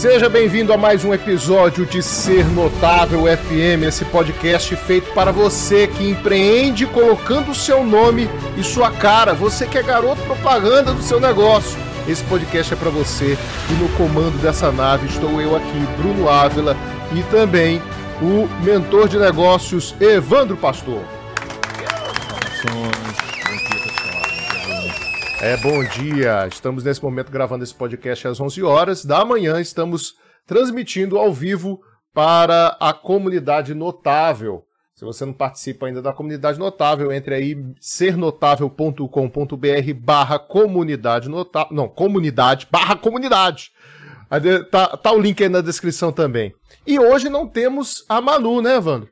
Seja bem-vindo a mais um episódio de Ser Notável FM, esse podcast feito para você que empreende colocando o seu nome e sua cara, você que é garoto propaganda do seu negócio. Esse podcast é para você e no comando dessa nave estou eu aqui, Bruno Ávila, e também o mentor de negócios Evandro Pastor. É, bom dia. Estamos nesse momento gravando esse podcast às 11 horas da manhã. Estamos transmitindo ao vivo para a comunidade notável. Se você não participa ainda da comunidade notável, entre aí sernotável.com.br barra comunidade notável. Não, comunidade barra comunidade. Tá, tá o link aí na descrição também. E hoje não temos a Manu, né, Evandro?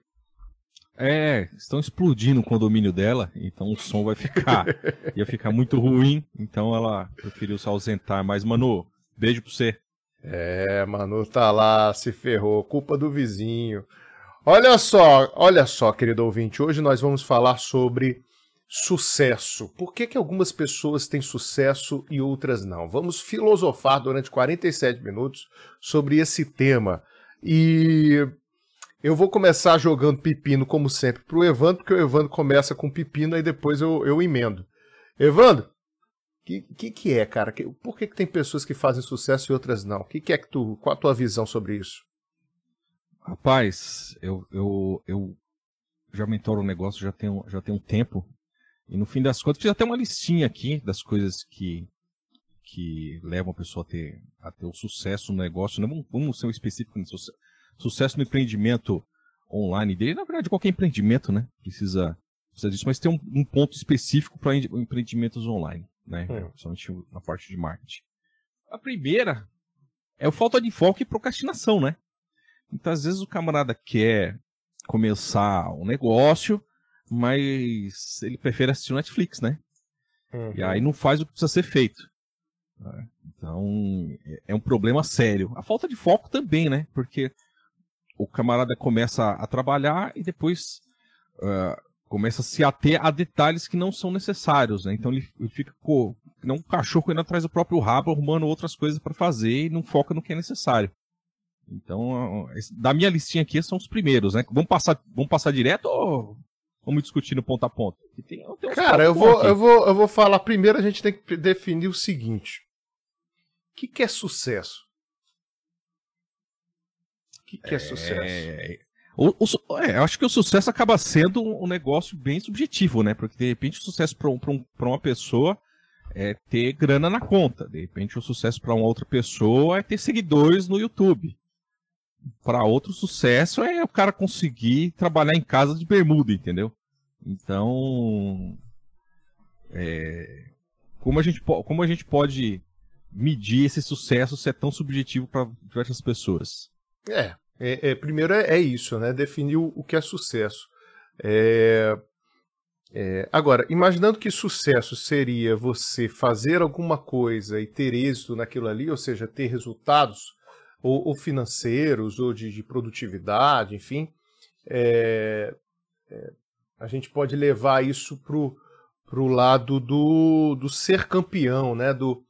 É, estão explodindo o condomínio dela, então o som vai ficar. ia ficar muito ruim, então ela preferiu se ausentar. Mas, Manu, beijo pra você. É, Manu tá lá, se ferrou, culpa do vizinho. Olha só, olha só, querido ouvinte, hoje nós vamos falar sobre sucesso. Por que, que algumas pessoas têm sucesso e outras não? Vamos filosofar durante 47 minutos sobre esse tema. E eu vou começar jogando pepino, como sempre, pro Evandro, porque o Evandro começa com pepino e depois eu, eu emendo. Evandro, o que, que, que, é, cara? Que, por que, que tem pessoas que fazem sucesso e outras não? O que, que é que tu. Qual a tua visão sobre isso? Rapaz, eu, eu, eu já mentoro o um negócio já tem, já tem um tempo. E no fim das contas, fiz até uma listinha aqui das coisas que, que levam a pessoa a ter, a ter o sucesso no negócio. Não vamos ser específico no sucesso sucesso no empreendimento online dele, na verdade, qualquer empreendimento, né? Precisa, precisa disso, mas tem um, um ponto específico para empreendimentos online, né? É. Principalmente na parte de marketing. A primeira é o falta de foco e procrastinação, né? Muitas vezes o camarada quer começar um negócio, mas ele prefere assistir o Netflix, né? Uhum. E aí não faz o que precisa ser feito. Né? Então, é um problema sério. A falta de foco também, né? Porque o camarada começa a trabalhar e depois uh, começa a se ater a detalhes que não são necessários, né? Então ele, ele fica com não um cachorro indo atrás do próprio rabo, arrumando outras coisas para fazer e não foca no que é necessário. Então, da minha listinha aqui são os primeiros, né? Vamos passar, vamos passar direto ou vamos discutir no ponto a ponto? Tem, tem Cara, eu vou, eu, vou, eu vou falar. Primeiro a gente tem que definir o seguinte: o que, que é sucesso? Que, que é, é sucesso? O, o, é, eu acho que o sucesso acaba sendo um negócio bem subjetivo, né? Porque de repente o sucesso para um, um, uma pessoa é ter grana na conta. De repente o sucesso para uma outra pessoa é ter seguidores no YouTube. Para outro sucesso é o cara conseguir trabalhar em casa de bermuda, entendeu? Então, é, como, a gente, como a gente pode medir esse sucesso se é tão subjetivo para diversas pessoas? É, é, é primeiro é, é, isso, né? Definir o, o que é sucesso. É, é, agora, imaginando que sucesso seria você fazer alguma coisa e ter êxito naquilo ali, ou seja, ter resultados ou, ou financeiros ou de, de, produtividade, enfim, é, a gente pode levar isso pro pro lado do, do ser campeão, né? Do,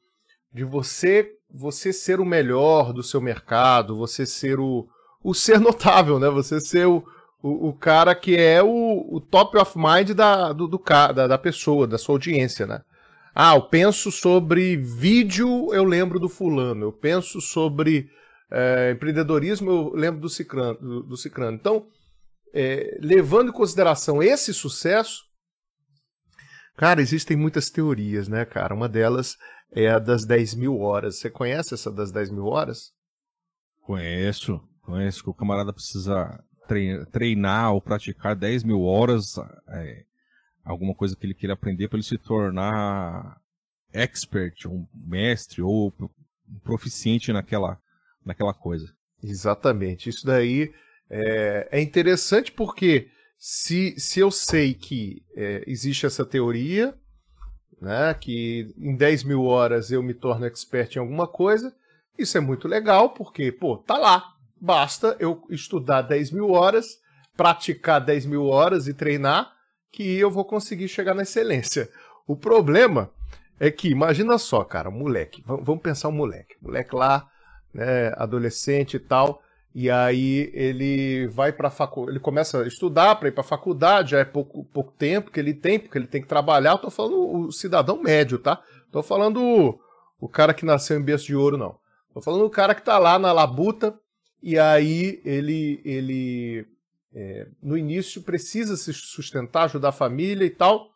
de você você ser o melhor do seu mercado, você ser o, o ser notável, né? Você ser o, o, o cara que é o, o top of mind da, do, do, da, da pessoa, da sua audiência, né? Ah, eu penso sobre vídeo, eu lembro do fulano. Eu penso sobre é, empreendedorismo, eu lembro do cicrano. Do, do cicrano. Então, é, levando em consideração esse sucesso, cara, existem muitas teorias, né, cara? Uma delas é a das 10 mil horas. Você conhece essa das 10 mil horas? Conheço, conheço que o camarada precisa treinar ou praticar 10 mil horas, é, alguma coisa que ele queira aprender para ele se tornar expert, um mestre ou um proficiente naquela, naquela coisa. Exatamente. Isso daí é, é interessante porque se, se eu sei que é, existe essa teoria, né, que em 10 mil horas eu me torno expert em alguma coisa. Isso é muito legal, porque, pô, tá lá. Basta eu estudar 10 mil horas, praticar 10 mil horas e treinar, que eu vou conseguir chegar na excelência. O problema é que, imagina só, cara, moleque, vamos pensar um moleque. Moleque lá, né, adolescente e tal, e aí ele vai para faculdade, ele começa a estudar para ir para faculdade, já é pouco, pouco tempo que ele tem, porque ele tem que trabalhar. Eu tô falando o cidadão médio, tá? Tô falando o, o cara que nasceu em berço de ouro, não. Tô falando o cara que tá lá na labuta e aí ele, ele é, no início precisa se sustentar, ajudar a família e tal.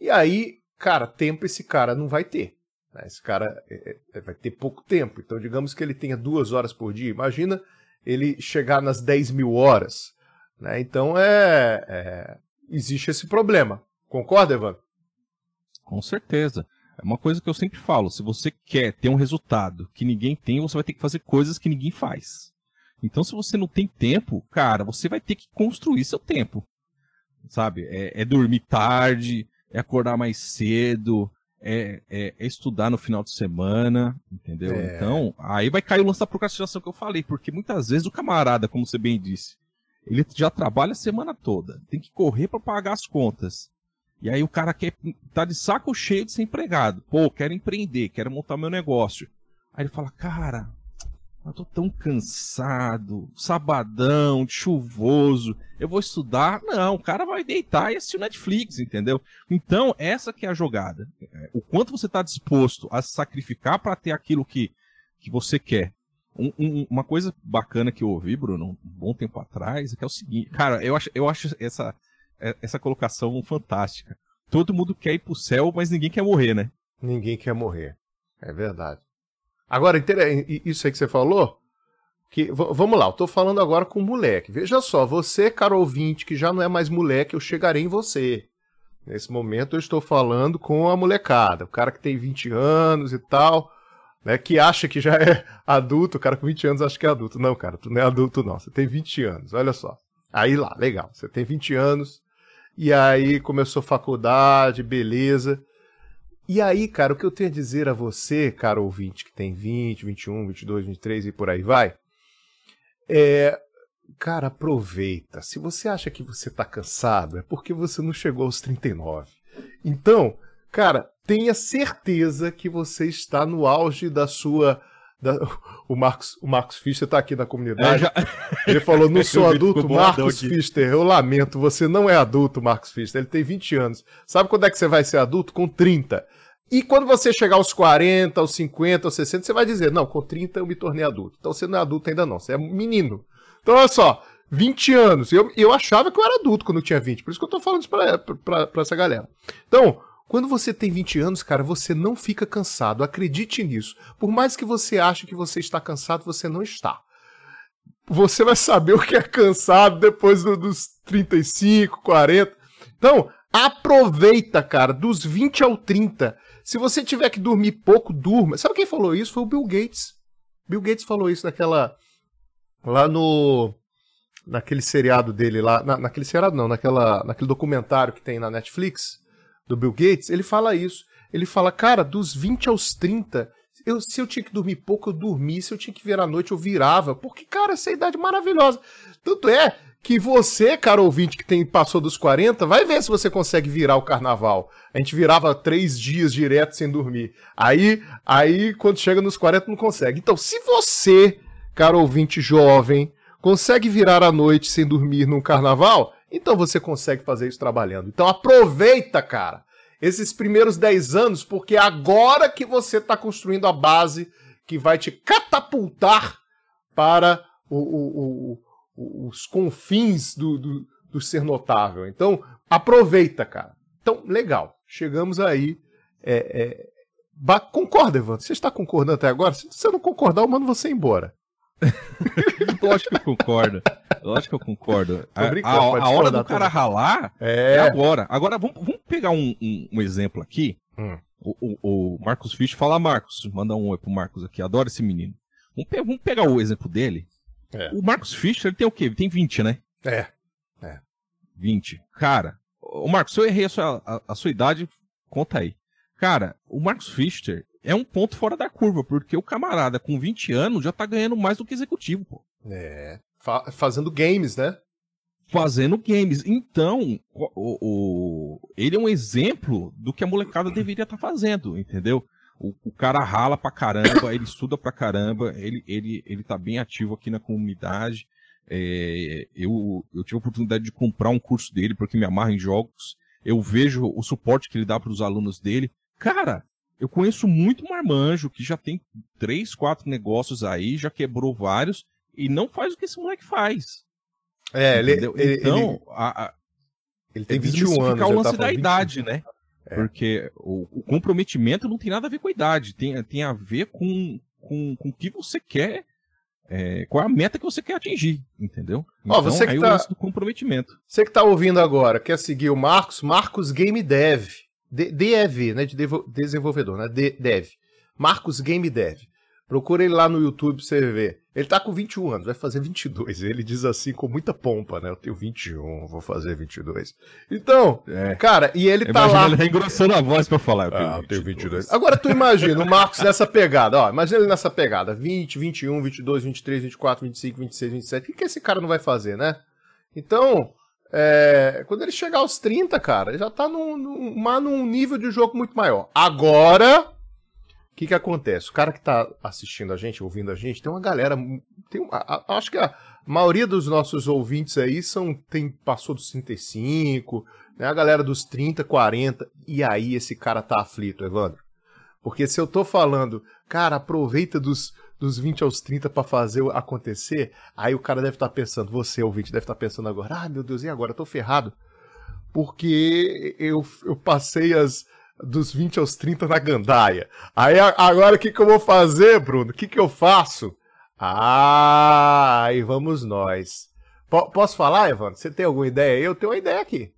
E aí, cara, tempo esse cara não vai ter. Né? Esse cara é, é, vai ter pouco tempo. Então, digamos que ele tenha duas horas por dia. Imagina ele chegar nas 10 mil horas. Né? Então, é, é, existe esse problema. Concorda, Evan? Com certeza. É uma coisa que eu sempre falo: se você quer ter um resultado que ninguém tem, você vai ter que fazer coisas que ninguém faz. Então, se você não tem tempo, cara, você vai ter que construir seu tempo. Sabe? É, é dormir tarde, é acordar mais cedo, é, é, é, estudar no final de semana, entendeu? É. Então, aí vai cair o lance da procrastinação que eu falei, porque muitas vezes o camarada, como você bem disse, ele já trabalha a semana toda, tem que correr para pagar as contas. E aí o cara quer tá de saco cheio de ser empregado. Pô, quero empreender, quero montar meu negócio. Aí ele fala, cara, eu tô tão cansado, sabadão, chuvoso, eu vou estudar? Não, o cara vai deitar e assistir o Netflix, entendeu? Então, essa que é a jogada. O quanto você está disposto a se sacrificar para ter aquilo que, que você quer. Um, um, uma coisa bacana que eu ouvi, Bruno, um bom tempo atrás, é que é o seguinte, cara, eu acho, eu acho essa, essa colocação fantástica. Todo mundo quer ir pro céu, mas ninguém quer morrer, né? Ninguém quer morrer. É verdade. Agora, isso aí que você falou, que vamos lá, eu tô falando agora com o moleque. Veja só, você, caro ouvinte, que já não é mais moleque, eu chegarei em você. Nesse momento eu estou falando com a molecada, o cara que tem 20 anos e tal, né, que acha que já é adulto, o cara com 20 anos acha que é adulto. Não, cara, tu não é adulto não, você tem 20 anos, olha só. Aí lá, legal, você tem 20 anos, e aí começou faculdade, beleza. E aí, cara, o que eu tenho a dizer a você, caro ouvinte, que tem 20, 21, 22, 23 e por aí vai, é. Cara, aproveita. Se você acha que você tá cansado, é porque você não chegou aos 39. Então, cara, tenha certeza que você está no auge da sua. Da... O Marcos, o Marcos Fischer está aqui na comunidade. Já... Ele falou: não sou adulto, Marcos Fischer. Eu lamento, você não é adulto, Marcos Fischer. Ele tem 20 anos. Sabe quando é que você vai ser adulto? Com 30. E quando você chegar aos 40, aos 50, aos 60, você vai dizer: Não, com 30 eu me tornei adulto. Então você não é adulto ainda não, você é menino. Então olha só, 20 anos. Eu, eu achava que eu era adulto quando eu tinha 20, por isso que eu tô falando isso pra, pra, pra essa galera. Então, quando você tem 20 anos, cara, você não fica cansado. Acredite nisso. Por mais que você ache que você está cansado, você não está. Você vai saber o que é cansado depois do, dos 35, 40. Então, aproveita, cara, dos 20 ao 30. Se você tiver que dormir pouco, durma. Sabe quem falou isso? Foi o Bill Gates. Bill Gates falou isso naquela. Lá no. Naquele seriado dele lá. Na, naquele seriado não, naquela, naquele documentário que tem na Netflix do Bill Gates. Ele fala isso. Ele fala, cara, dos 20 aos 30, eu, se eu tinha que dormir pouco, eu dormia. Se eu tinha que virar à noite, eu virava. Porque, cara, essa é idade maravilhosa. Tanto é que você, cara ouvinte, que tem, passou dos 40, vai ver se você consegue virar o carnaval. A gente virava três dias direto sem dormir. Aí, aí quando chega nos 40, não consegue. Então, se você, cara ouvinte jovem, consegue virar a noite sem dormir num carnaval, então você consegue fazer isso trabalhando. Então aproveita, cara, esses primeiros 10 anos, porque é agora que você está construindo a base que vai te catapultar para o, o, o os confins do, do, do ser notável. Então, aproveita, cara. Então, legal. Chegamos aí. É, é... Concorda, Evandro? Você está concordando até agora? Se você não concordar, eu mando você embora. Lógico que eu concordo. Lógico que eu concordo. A, a, a hora do cara ralar é... é, agora. Agora, vamos, vamos pegar um, um, um exemplo aqui. Hum. O, o, o, Marcos Fisch fala, Marcos, manda um oi pro Marcos aqui, adoro esse menino. Vamos, pe vamos pegar o exemplo dele. É. O Marcos Fischer ele tem o quê? Ele tem 20, né? É. é. 20. Cara, o Marcos, se eu errei a sua, a, a sua idade, conta aí. Cara, o Marcos Fischer é um ponto fora da curva, porque o camarada com 20 anos já tá ganhando mais do que executivo, pô. É. Fa fazendo games, né? Fazendo games. Então, o, o, ele é um exemplo do que a molecada deveria estar tá fazendo, entendeu? O, o, cara rala pra caramba, ele estuda pra caramba, ele, ele, ele tá bem ativo aqui na comunidade. É, eu, eu tive a oportunidade de comprar um curso dele porque me amarra em jogos. Eu vejo o suporte que ele dá para os alunos dele. Cara, eu conheço muito marmanjo que já tem três, quatro negócios aí, já quebrou vários e não faz o que esse moleque faz. É, ele, ele, então, ele, a, a, ele tem 21 anos. o lance tá da idade, né? É. Porque o, o, comprometimento não tem nada a ver com a idade, tem, tem a ver com, com, com o que você quer, é, qual é a meta que você quer atingir, entendeu? Então, Ó, você que aí tá, o lance do comprometimento. Você que tá ouvindo agora, quer seguir o Marcos, Marcos Game Dev, DEV, né, de desenvolvedor, né, Dev. Marcos Game Dev. Procura ele lá no YouTube pra você ver. Ele tá com 21 anos, vai fazer 22. Ele diz assim com muita pompa, né? Eu tenho 21, vou fazer 22. Então, é. cara, e ele tá lá. Ele tá engrossando a voz pra falar. Eu tenho, ah, 22. eu tenho 22. Agora tu imagina o Marcos nessa pegada, ó. Imagina ele nessa pegada: 20, 21, 22, 23, 24, 25, 26, 27. O que, que esse cara não vai fazer, né? Então, é, quando ele chegar aos 30, cara, ele já tá num, num, num nível de jogo muito maior. Agora o que, que acontece? O cara que está assistindo a gente, ouvindo a gente, tem uma galera. Tem uma, a, acho que a maioria dos nossos ouvintes aí são tem passou dos 35, né? A galera dos 30, 40. E aí esse cara tá aflito, Evandro. Porque se eu tô falando, cara, aproveita dos, dos 20 aos 30 para fazer acontecer, aí o cara deve estar tá pensando, você ouvinte deve estar tá pensando agora, ah, meu Deus, e agora? Eu tô ferrado. Porque eu, eu passei as, dos 20 aos 30 na gandaia. Aí agora o que, que eu vou fazer, Bruno? O que, que eu faço? Ah, aí vamos nós. P posso falar, Evandro? Você tem alguma ideia? Eu tenho uma ideia aqui.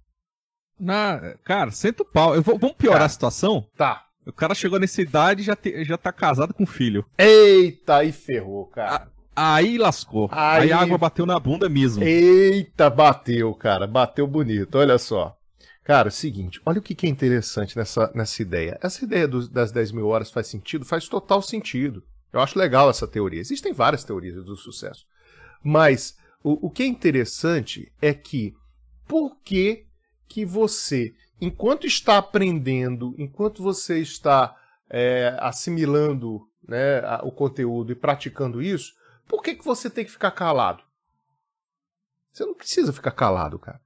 Na, cara, senta o pau. Eu vou, vamos piorar tá. a situação? Tá. O cara chegou nessa idade e já, te, já tá casado com filho. Eita, aí ferrou, cara. aí lascou. Aí... aí a água bateu na bunda mesmo. Eita, bateu, cara. Bateu bonito. Olha só. Cara, é o seguinte, olha o que é interessante nessa, nessa ideia. Essa ideia dos, das 10 mil horas faz sentido? Faz total sentido. Eu acho legal essa teoria. Existem várias teorias do sucesso. Mas o, o que é interessante é que por que, que você, enquanto está aprendendo, enquanto você está é, assimilando né, o conteúdo e praticando isso, por que, que você tem que ficar calado? Você não precisa ficar calado, cara.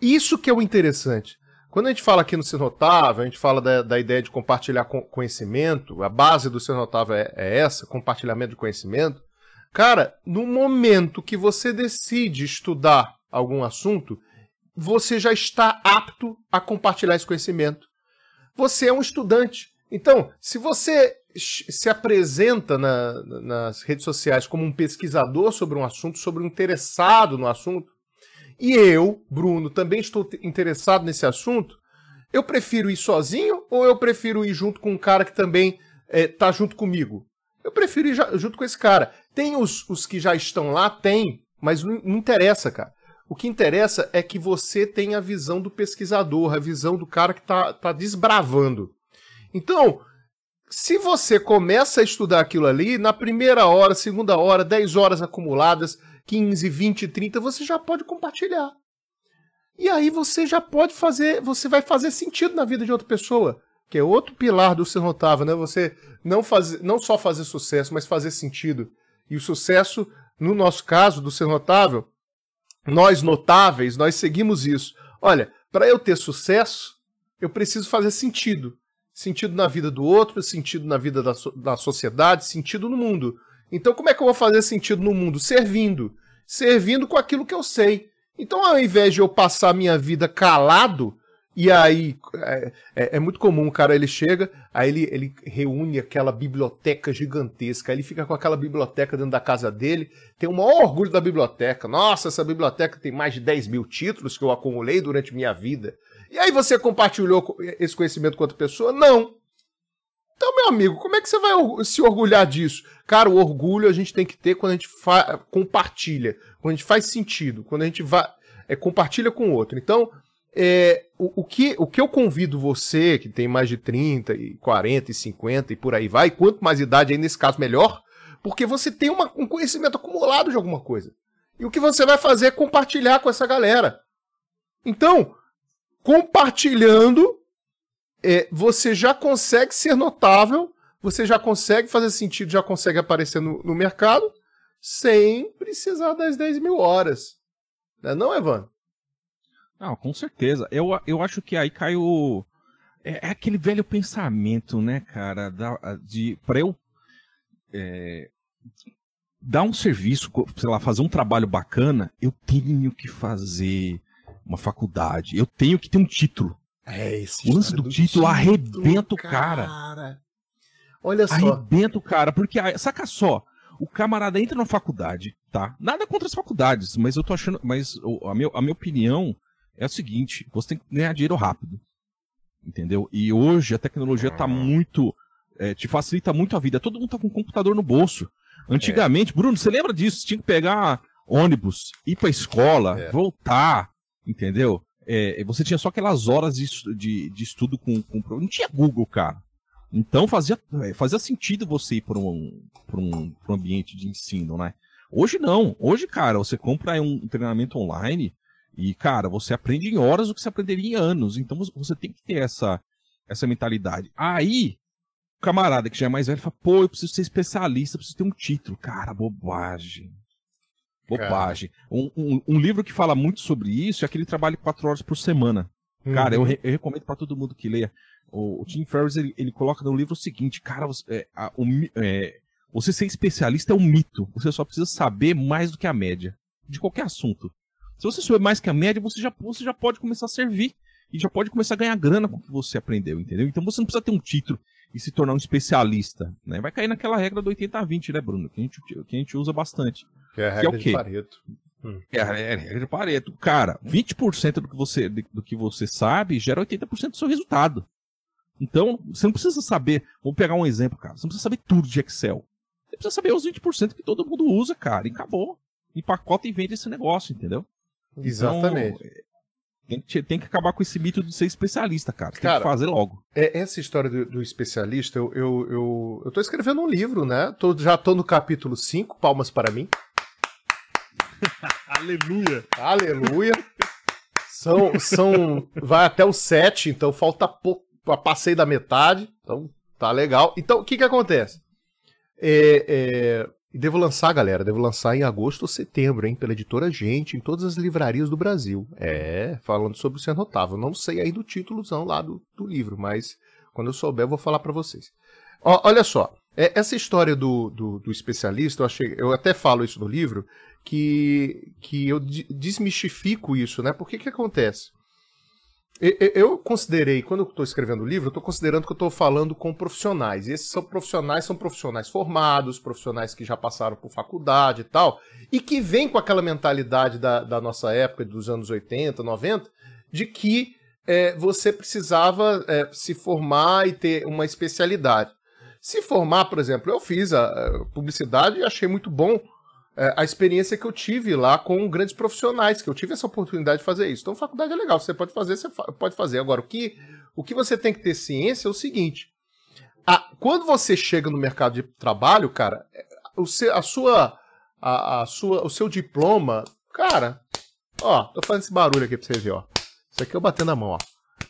Isso que é o interessante. Quando a gente fala aqui no Ser Notável, a gente fala da, da ideia de compartilhar conhecimento, a base do Ser Notável é, é essa, compartilhamento de conhecimento. Cara, no momento que você decide estudar algum assunto, você já está apto a compartilhar esse conhecimento. Você é um estudante. Então, se você se apresenta na, nas redes sociais como um pesquisador sobre um assunto, sobre um interessado no assunto, e eu, Bruno, também estou interessado nesse assunto, eu prefiro ir sozinho ou eu prefiro ir junto com um cara que também está é, junto comigo? Eu prefiro ir junto com esse cara. Tem os, os que já estão lá? Tem, mas não, não interessa, cara. O que interessa é que você tenha a visão do pesquisador, a visão do cara que está tá desbravando. Então, se você começa a estudar aquilo ali, na primeira hora, segunda hora, 10 horas acumuladas, 15, 20, 30, você já pode compartilhar. E aí você já pode fazer, você vai fazer sentido na vida de outra pessoa, que é outro pilar do ser notável, né? Você não fazer, não só fazer sucesso, mas fazer sentido. E o sucesso, no nosso caso do ser notável, nós notáveis, nós seguimos isso. Olha, para eu ter sucesso, eu preciso fazer sentido. Sentido na vida do outro, sentido na vida da, so da sociedade, sentido no mundo. Então, como é que eu vou fazer sentido no mundo? Servindo. Servindo com aquilo que eu sei. Então, ao invés de eu passar minha vida calado, e aí é, é, é, muito comum, o cara ele chega, aí ele, ele reúne aquela biblioteca gigantesca, aí ele fica com aquela biblioteca dentro da casa dele, tem o maior orgulho da biblioteca. Nossa, essa biblioteca tem mais de 10 mil títulos que eu acumulei durante minha vida. E aí você compartilhou esse conhecimento com outra pessoa? Não. Então, meu amigo, como é que você vai se orgulhar disso? Cara, o orgulho a gente tem que ter quando a gente compartilha, quando a gente faz sentido, quando a gente vai, é, compartilha com o outro. Então, é, o, o, que, o que eu convido você, que tem mais de 30, e 40 e 50 e por aí vai, quanto mais idade aí nesse caso melhor, porque você tem uma, um conhecimento acumulado de alguma coisa. E o que você vai fazer é compartilhar com essa galera. Então, compartilhando é, você já consegue ser notável você já consegue fazer sentido, já consegue aparecer no, no mercado sem precisar das 10 mil horas. Não é não? Não, com certeza. Eu, eu acho que aí cai o. É, é aquele velho pensamento, né, cara, da, de para eu é, dar um serviço, sei lá, fazer um trabalho bacana, eu tenho que fazer uma faculdade, eu tenho que ter um título. É esse. O lance do, do título, título arrebenta o cara. cara. Olha só. Arrebenta o cara, porque, saca só, o camarada entra na faculdade, tá? Nada contra as faculdades, mas eu tô achando, mas a, meu, a minha opinião é o seguinte, você tem que ganhar dinheiro rápido. Entendeu? E hoje a tecnologia tá muito, é, te facilita muito a vida. Todo mundo tá com um computador no bolso. Antigamente, é. Bruno, você lembra disso? Você tinha que pegar ônibus, ir pra escola, é. voltar, entendeu? É, você tinha só aquelas horas de, de, de estudo com, com. Não tinha Google, cara. Então fazia, é, fazia sentido você ir para um, um, um ambiente de ensino, né? Hoje não. Hoje, cara, você compra um treinamento online e, cara, você aprende em horas o que você aprenderia em anos. Então você tem que ter essa, essa mentalidade. Aí, o camarada que já é mais velho fala, pô, eu preciso ser especialista, preciso ter um título. Cara, bobagem. Bobagem. Um, um, um, livro que fala muito sobre isso é aquele trabalho quatro horas por semana. Uhum. Cara, eu, eu recomendo para todo mundo que leia. O, o Tim Ferriss, ele, ele, coloca no livro o seguinte, cara, você, é, a, o, é, você ser especialista é um mito. Você só precisa saber mais do que a média. De qualquer assunto. Se você souber mais que a média, você já, você já pode começar a servir. E já pode começar a ganhar grana com o que você aprendeu, entendeu? Então você não precisa ter um título e se tornar um especialista. Né? Vai cair naquela regra do 80-20, né, Bruno? Que a, gente, que a gente usa bastante. Que é a regra que é o quê? de Pareto. Hum. É a regra de Pareto. Cara, 20% do que, você, do que você sabe gera 80% do seu resultado. Então, você não precisa saber. Vou pegar um exemplo, cara. Você não precisa saber tudo de Excel. Você precisa saber os 20% que todo mundo usa, cara. E acabou. Empacota e vende esse negócio, entendeu? Então, Exatamente. Tem que, tem que acabar com esse mito de ser especialista, cara. Cara, tem que fazer logo. É, essa história do, do especialista, eu, eu, eu, eu, tô escrevendo um livro, né? Tô, já tô no capítulo 5, palmas para mim. Aleluia. Aleluia. São, são. Vai até o 7, então falta pouco passei da metade, então tá legal. Então, o que que acontece? É, é, devo lançar, galera, devo lançar em agosto ou setembro, hein, pela editora Gente, em todas as livrarias do Brasil. É, falando sobre o Ser Notável. Não sei aí do títulozão lá do, do livro, mas quando eu souber eu vou falar para vocês. Ó, olha só, é, essa história do, do, do, especialista, eu, achei, eu até falo isso no livro, que, que eu desmistifico isso, né? Por que que acontece? Eu considerei, quando eu estou escrevendo o livro, eu estou considerando que eu estou falando com profissionais. E esses são profissionais, são profissionais formados, profissionais que já passaram por faculdade e tal, e que vêm com aquela mentalidade da, da nossa época, dos anos 80, 90, de que é, você precisava é, se formar e ter uma especialidade. Se formar, por exemplo, eu fiz a, a publicidade e achei muito bom é, a experiência que eu tive lá com grandes profissionais, que eu tive essa oportunidade de fazer isso. Então, faculdade é legal, você pode fazer, você pode fazer. Agora, o que, o que você tem que ter ciência é o seguinte: a, quando você chega no mercado de trabalho, cara, é, o seu, a sua, a, a, sua, o seu diploma, cara, ó, tô fazendo esse barulho aqui pra você ver, ó. Isso aqui eu batendo a mão, ó.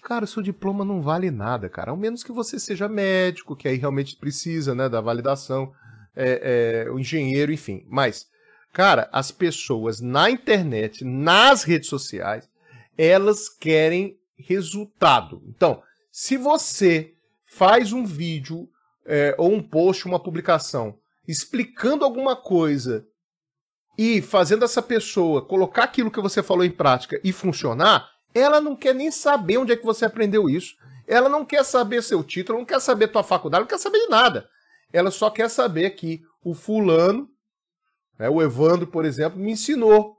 Cara, o seu diploma não vale nada, cara. Ao menos que você seja médico, que aí realmente precisa, né, da validação, é, é, o engenheiro, enfim. Mas Cara, as pessoas na internet, nas redes sociais, elas querem resultado. Então, se você faz um vídeo é, ou um post, uma publicação, explicando alguma coisa e fazendo essa pessoa colocar aquilo que você falou em prática e funcionar, ela não quer nem saber onde é que você aprendeu isso. Ela não quer saber seu título, não quer saber tua faculdade, não quer saber de nada. Ela só quer saber que o fulano né? O Evandro, por exemplo, me ensinou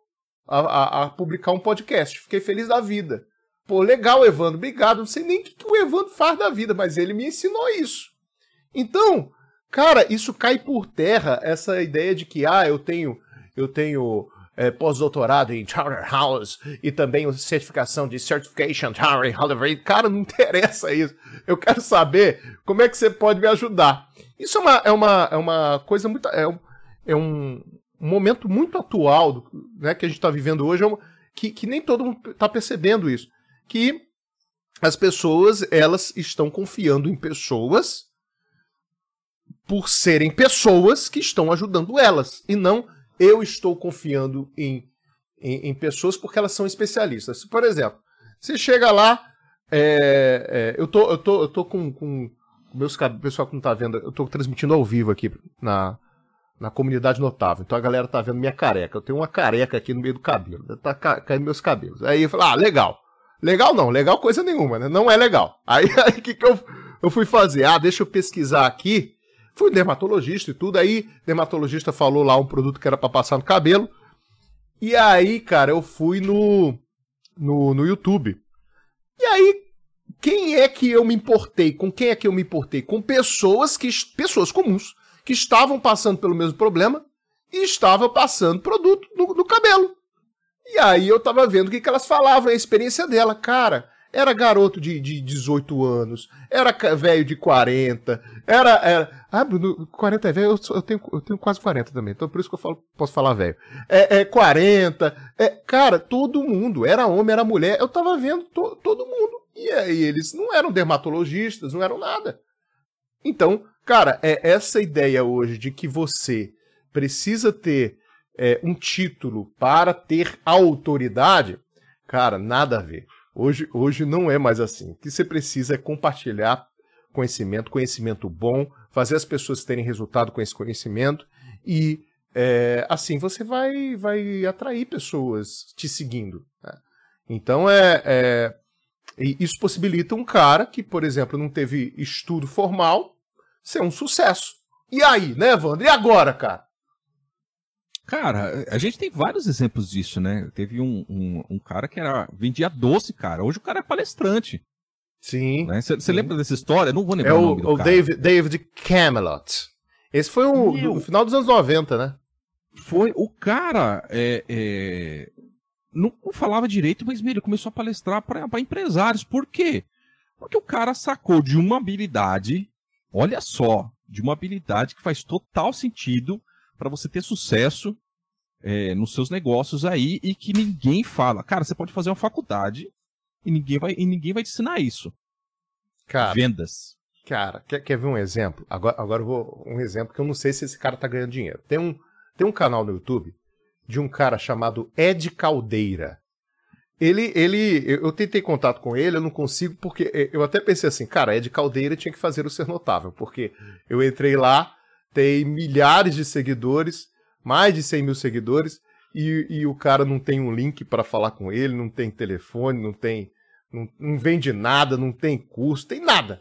a, a, a, publicar um podcast. Fiquei feliz da vida. Pô, legal, Evandro, obrigado. Não sei nem o que, que o Evandro faz da vida, mas ele me ensinou isso. Então, cara, isso cai por terra, essa ideia de que, ah, eu tenho, eu tenho é, pós-doutorado em Charterhouse e também certificação de Certification Charterhouse. Cara, não interessa isso. Eu quero saber como é que você pode me ajudar. Isso é uma, é uma, é uma coisa muito. É um, é um, um momento muito atual né, que a gente está vivendo hoje, é que, que nem todo mundo está percebendo isso. Que as pessoas elas estão confiando em pessoas por serem pessoas que estão ajudando elas. E não eu estou confiando em, em, em pessoas porque elas são especialistas. Por exemplo, você chega lá, é, é, eu, tô, eu, tô, eu tô com, com meus cabelos, pessoal que não tá vendo, eu tô transmitindo ao vivo aqui na, na comunidade notável. Então a galera tá vendo minha careca. Eu tenho uma careca aqui no meio do cabelo. Tá caindo meus cabelos. Aí eu falo, ah, legal. Legal não, legal coisa nenhuma, né? Não é legal. Aí o que, que eu, eu fui fazer? Ah, deixa eu pesquisar aqui. Fui dermatologista e tudo. Aí, dermatologista falou lá um produto que era para passar no cabelo. E aí, cara, eu fui no, no, no YouTube. E aí, quem é que eu me importei? Com quem é que eu me importei? Com pessoas que pessoas comuns que estavam passando pelo mesmo problema e estavam passando produto no, no cabelo. E aí eu tava vendo o que, que elas falavam, a experiência dela. Cara, era garoto de, de 18 anos, era velho de 40, era. era... Ah, Bruno, 40 é velho, eu, eu, tenho, eu tenho quase 40 também, então por isso que eu falo, posso falar velho. É, é 40, é, cara, todo mundo, era homem, era mulher, eu tava vendo to, todo mundo. E aí eles não eram dermatologistas, não eram nada. Então, cara, é essa ideia hoje de que você precisa ter é, um título para ter autoridade, cara, nada a ver. Hoje, hoje não é mais assim. O que você precisa é compartilhar conhecimento, conhecimento bom, fazer as pessoas terem resultado com esse conhecimento e é, assim você vai, vai atrair pessoas te seguindo. Né? Então é, é, isso possibilita um cara que, por exemplo, não teve estudo formal ser um sucesso. E aí, né, Wander? E agora, cara? Cara, a gente tem vários exemplos disso, né? Teve um, um, um cara que era vendia doce, cara. Hoje o cara é palestrante. Sim. Você né? lembra dessa história? Eu não vou lembrar é o, nome do o cara. David, David Camelot. Esse foi o, no final dos anos 90, né? Foi. O cara é, é, não, não, falava direito, mas ele começou a palestrar para empresários. Por quê? Porque o cara sacou de uma habilidade, olha só, de uma habilidade que faz total sentido para você ter sucesso é, nos seus negócios aí e que ninguém fala. Cara, você pode fazer uma faculdade e ninguém vai, e ninguém vai te ensinar isso. Cara, Vendas. Cara, quer, quer ver um exemplo? Agora, agora eu vou. Um exemplo que eu não sei se esse cara tá ganhando dinheiro. Tem um, tem um canal no YouTube de um cara chamado Ed Caldeira. Ele, ele, eu tentei contato com ele, eu não consigo, porque eu até pensei assim, cara, Ed Caldeira tinha que fazer o ser notável, porque eu entrei lá, tem milhares de seguidores, mais de 100 mil seguidores, e, e o cara não tem um link para falar com ele, não tem telefone, não tem. Não, não vende nada, não tem curso, tem nada.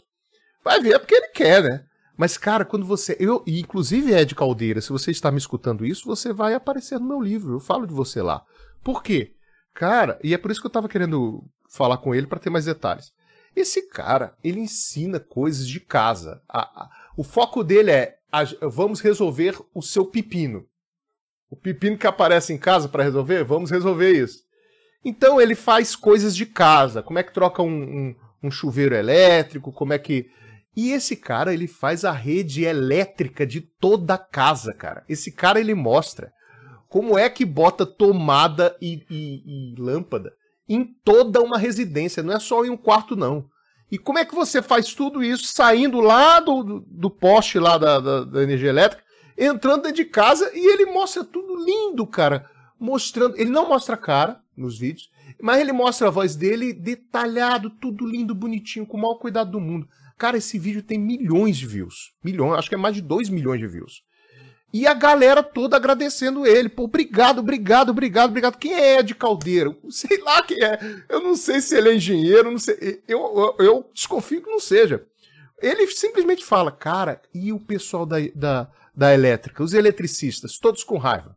Vai ver é porque ele quer, né? Mas, cara, quando você. Eu, inclusive, Ed Caldeira, se você está me escutando isso, você vai aparecer no meu livro. Eu falo de você lá. Por quê? Cara, e é por isso que eu tava querendo falar com ele para ter mais detalhes. Esse cara, ele ensina coisas de casa. A, a, o foco dele é vamos resolver o seu pepino. O pepino que aparece em casa para resolver, vamos resolver isso. Então ele faz coisas de casa. Como é que troca um, um, um chuveiro elétrico? Como é que. E esse cara, ele faz a rede elétrica de toda a casa, cara. Esse cara, ele mostra como é que bota tomada e, e, e lâmpada em toda uma residência. Não é só em um quarto, não. E como é que você faz tudo isso saindo lá do, do poste lá da, da, da, energia elétrica, entrando dentro de casa e ele mostra tudo lindo, cara. Mostrando. Ele não mostra a cara nos vídeos, mas ele mostra a voz dele detalhado, tudo lindo, bonitinho, com o maior cuidado do mundo. Cara, esse vídeo tem milhões de views. Milhões, acho que é mais de 2 milhões de views. E a galera toda agradecendo ele. Pô, obrigado, obrigado, obrigado, obrigado. Quem é Ed Caldeira? Sei lá quem é. Eu não sei se ele é engenheiro, não sei. Eu, eu, eu desconfio que não seja. Ele simplesmente fala, cara, e o pessoal da, da, da elétrica, os eletricistas, todos com raiva.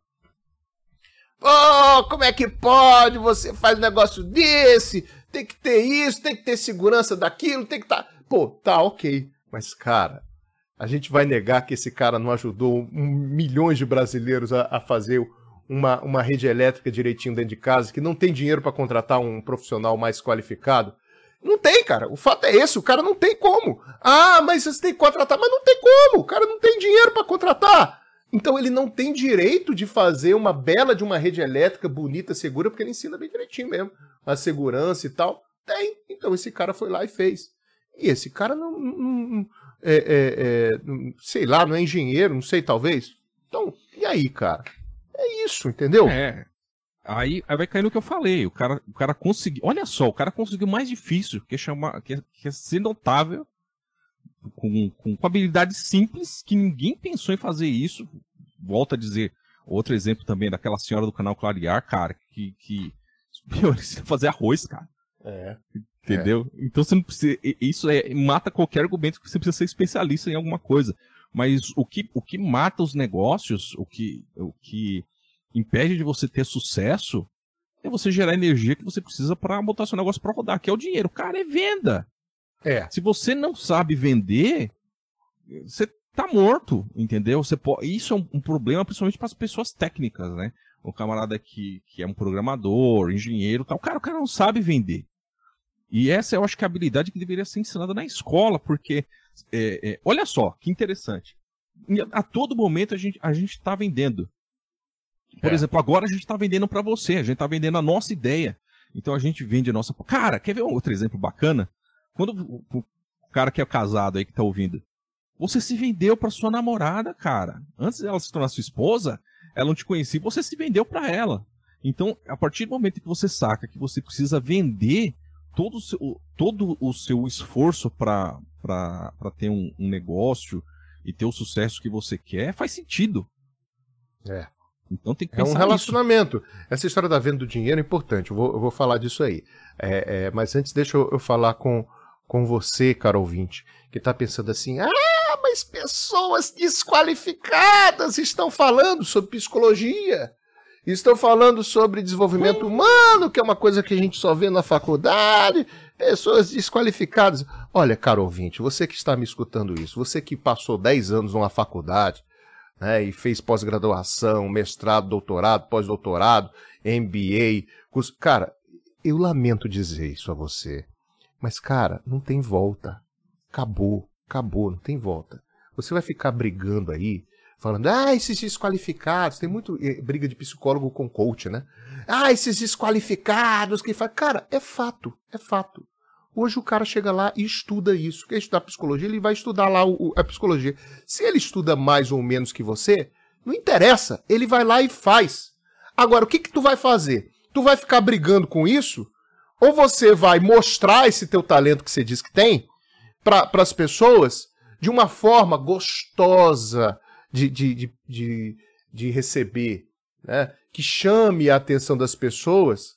Oh, como é que pode? Você faz um negócio desse? Tem que ter isso, tem que ter segurança daquilo, tem que. Tá... Pô, tá ok. Mas, cara, a gente vai negar que esse cara não ajudou milhões de brasileiros a, a fazer uma, uma rede elétrica direitinho dentro de casa, que não tem dinheiro para contratar um profissional mais qualificado? Não tem, cara. O fato é esse, o cara não tem como. Ah, mas você tem que contratar, mas não tem como. O cara não tem dinheiro para contratar. Então ele não tem direito de fazer uma bela de uma rede elétrica bonita, segura, porque ele ensina bem direitinho mesmo. A segurança e tal. Tem. Então esse cara foi lá e fez. E esse cara não, não, é, é, é, sei lá, não é engenheiro, não sei, talvez. Então, e aí, cara? É isso, entendeu? É. Aí, aí vai cair no que eu falei. O cara, o cara conseguiu. Olha só, o cara conseguiu mais difícil, que é, chamar, que é, que é ser notável, com, com, com habilidades simples, que ninguém pensou em fazer isso. Volto a dizer, outro exemplo também daquela senhora do canal Clarear, cara, que, que a fazer arroz, cara. É. Entendeu? É. Então você não precisa. Isso é, mata qualquer argumento que você precisa ser especialista em alguma coisa. Mas o que, o que mata os negócios, o que, o que impede de você ter sucesso, é você gerar energia que você precisa para botar seu negócio para rodar, que é o dinheiro. Cara, é venda. É. Se você não sabe vender, você tá morto, entendeu? Você pode... Isso é um, um problema, principalmente para as pessoas técnicas, né? O camarada que, que é um programador, engenheiro tal, cara, o cara não sabe vender. E essa eu acho que é a habilidade que deveria ser ensinada na escola, porque é, é, olha só, que interessante. A todo momento a gente a está vendendo. Por é. exemplo, agora a gente está vendendo para você, a gente está vendendo a nossa ideia. Então a gente vende a nossa. Cara, quer ver um outro exemplo bacana? Quando o, cara que é casado aí que está ouvindo, você se vendeu para sua namorada, cara. Antes dela se tornar sua esposa, ela não te conhecia, você se vendeu para ela. Então, a partir do momento que você saca que você precisa vender todo o seu, todo o seu esforço para ter um, um, negócio e ter o sucesso que você quer, faz sentido. É. Então tem que É um relacionamento. Essa história da venda do dinheiro é importante, eu vou, eu vou falar disso aí. É, é, mas antes, deixa eu, eu, falar com, com você, caro ouvinte, que está pensando assim: ah, mas pessoas desqualificadas estão falando sobre psicologia. Estão falando sobre desenvolvimento humano, que é uma coisa que a gente só vê na faculdade, pessoas desqualificadas. Olha, caro ouvinte, você que está me escutando isso, você que passou 10 anos numa faculdade, né, e fez pós-graduação, mestrado, doutorado, pós-doutorado, MBA, curso... cara, eu lamento dizer isso a você, mas cara, não tem volta. Acabou, acabou, não tem volta. Você vai ficar brigando aí falando, ah, esses desqualificados, tem muito eh, briga de psicólogo com coach, né? Ah, esses desqualificados que faz. Cara, é fato, é fato. Hoje o cara chega lá e estuda isso. Quer estudar psicologia, ele vai estudar lá o, a psicologia. Se ele estuda mais ou menos que você, não interessa, ele vai lá e faz. Agora, o que que tu vai fazer? Tu vai ficar brigando com isso? Ou você vai mostrar esse teu talento que você diz que tem para as pessoas de uma forma gostosa, de, de, de, de, receber, né? que chame a atenção das pessoas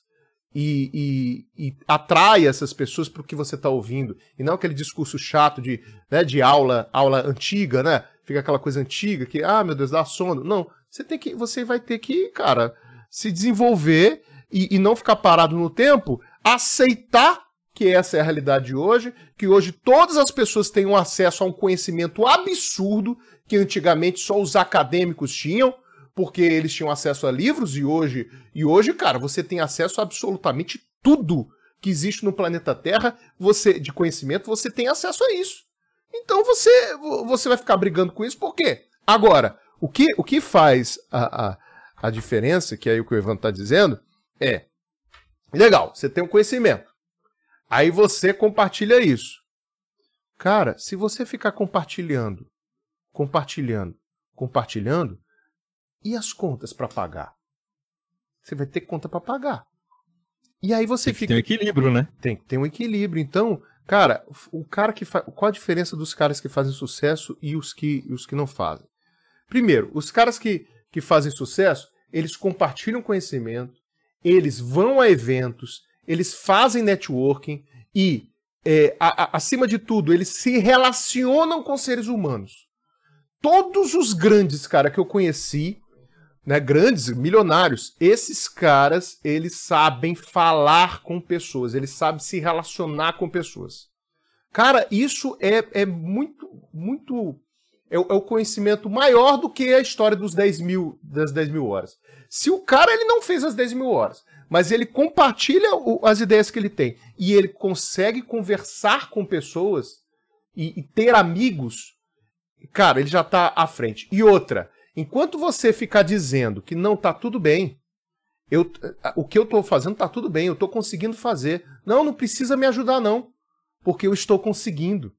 e, e, e atrai essas pessoas para o que você está ouvindo. E não aquele discurso chato de, né, de aula, aula antiga, né? Fica aquela coisa antiga que, ah, meu Deus, dá sono. Não, você tem que, você vai ter que, cara, se desenvolver e, e não ficar parado no tempo, aceitar que essa é a realidade de hoje, que hoje todas as pessoas têm um acesso a um conhecimento absurdo que antigamente só os acadêmicos tinham, porque eles tinham acesso a livros e hoje, e hoje, cara, você tem acesso a absolutamente tudo que existe no planeta Terra, você de conhecimento, você tem acesso a isso. Então você você vai ficar brigando com isso por quê? Agora, o que o que faz a, a, a diferença, que é aí o que o Evandro está dizendo, é legal, você tem um conhecimento. Aí você compartilha isso. Cara, se você ficar compartilhando compartilhando, compartilhando, e as contas para pagar? Você vai ter conta para pagar. E aí você tem fica. Tem um equilíbrio, né? Tem que ter um equilíbrio. Então, cara, o cara que faz. Qual a diferença dos caras que fazem sucesso e os que, os que não fazem? Primeiro, os caras que, que fazem sucesso, eles compartilham conhecimento, eles vão a eventos, eles fazem networking e, é, a, a, acima de tudo, eles se relacionam com seres humanos todos os grandes, cara, que eu conheci, né, grandes, milionários, esses caras, eles sabem falar com pessoas, eles sabem se relacionar com pessoas. Cara, isso é, é muito, muito. É, é, o conhecimento maior do que a história dos 10 mil, das 10 mil horas. Se o cara ele não fez as 10 mil horas, mas ele compartilha o, as ideias que ele tem e ele consegue conversar com pessoas e, e ter amigos cara, ele já tá à frente. E outra, enquanto você ficar dizendo que não tá tudo bem, eu, o que eu tô fazendo tá tudo bem, eu tô conseguindo fazer. Não, não precisa me ajudar não, porque eu estou conseguindo.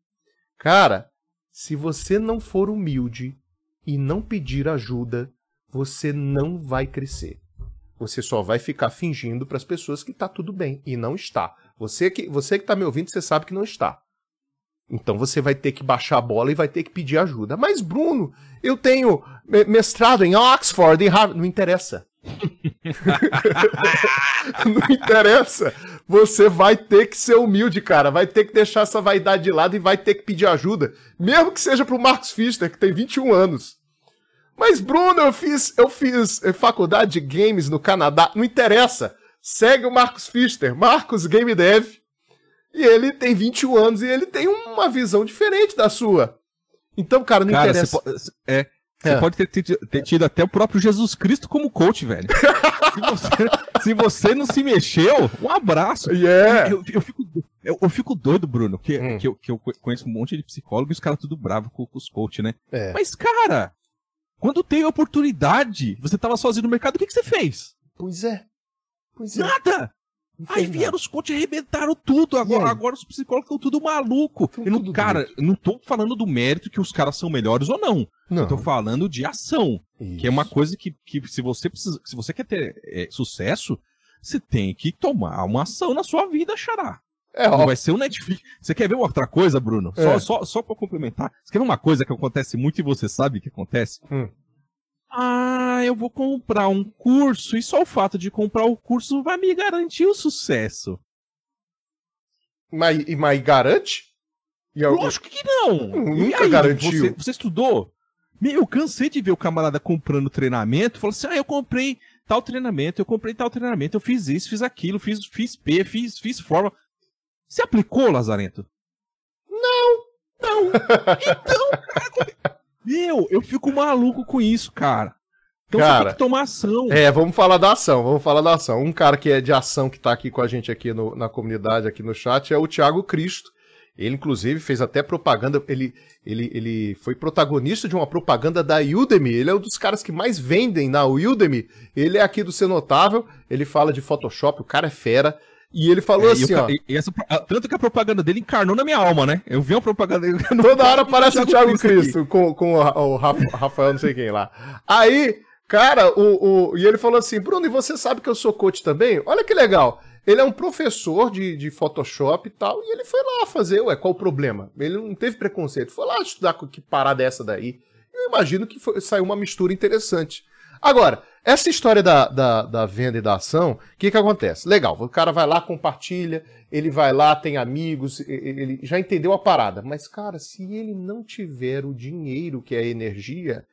Cara, Se você não for humilde e não pedir ajuda, você não vai crescer. Você só vai ficar fingindo para as pessoas que está tudo bem e não está. Você que você que está me ouvindo, você sabe que não está. Então você vai ter que baixar a bola e vai ter que pedir ajuda. Mas Bruno, eu tenho mestrado em Oxford, em Harvard, não interessa. não interessa. Você vai ter que ser humilde, cara. Vai ter que deixar essa vaidade de lado e vai ter que pedir ajuda. Mesmo que seja pro Marcos Fischer, que tem 21 anos. Mas, Bruno, eu fiz, eu fiz eh, faculdade de games no Canadá. Não interessa. Segue o Marcos Fischer, Marcos Game Dev. E ele tem 21 anos e ele tem uma visão diferente da sua. Então, cara, não cara, interessa. Pode, é, você é. pode ter, ter, tido até o próprio Jesus Cristo como coach, velho. se, você, se, você, não se mexeu, um abraço. Yeah. Eu, eu, fico, eu, eu, fico doido, Bruno, que, hum. que, eu, que eu conheço um monte de psicólogos e os caras tudo bravo com, com os coach, né? É. Mas, cara, quando tem oportunidade, você tava sozinho no mercado, o que, que você fez? Pois é. Pois é. Nada! Aí vieram os coaches e arrebentaram tudo. Agora, agora os psicólogos estão tudo maluco. Eu não, cara, eu não tô falando do mérito que os caras são melhores ou não. Não. Eu tô falando de ação. Isso. Que é uma coisa que, que se você precisa. Se você quer ter é, sucesso, você tem que tomar uma ação na sua vida, xará. É, não vai ser o Netflix. Você quer ver outra coisa, Bruno? É. Só, só, só pra complementar. Você quer ver uma coisa que acontece muito e você sabe que acontece? Hum. Ah, eu vou comprar um curso e só o fato de comprar o curso vai me garantir o sucesso. Mas, mas garante? E eu... Lógico que não. Nunca aí, garantiu. Você, você estudou? Eu cansei de ver o camarada comprando treinamento, falou assim: ah, eu comprei tal treinamento, eu comprei tal treinamento, eu fiz isso, fiz aquilo, fiz, fiz P, fiz, fiz forma. Você aplicou, Lazarento? Não! Não! Então, cara, meu, eu fico maluco com isso, cara. Então cara, você tem que tomar ação. É, vamos falar da ação, vamos falar da ação. Um cara que é de ação que tá aqui com a gente aqui no, na comunidade, aqui no chat, é o Thiago Cristo. Ele, inclusive, fez até propaganda. Ele, ele, ele foi protagonista de uma propaganda da Udemy. Ele é um dos caras que mais vendem na Udemy. Ele é aqui do Ser Notável. Ele fala de Photoshop. O cara é fera. E ele falou é, assim, ó. E essa, tanto que a propaganda dele encarnou na minha alma, né? Eu vi uma propaganda dele. Toda hora aparece o Thiago Cristo com, com o, o Rafael, não sei quem lá. Aí, cara, o, o, e ele falou assim: Bruno, e você sabe que eu sou coach também? Olha que legal. Ele é um professor de, de Photoshop e tal, e ele foi lá fazer, ué, qual o problema? Ele não teve preconceito, foi lá estudar que parada é essa daí. Eu imagino que foi, saiu uma mistura interessante. Agora, essa história da, da, da venda e da ação, o que, que acontece? Legal, o cara vai lá, compartilha, ele vai lá, tem amigos, ele já entendeu a parada. Mas, cara, se ele não tiver o dinheiro, que é a energia,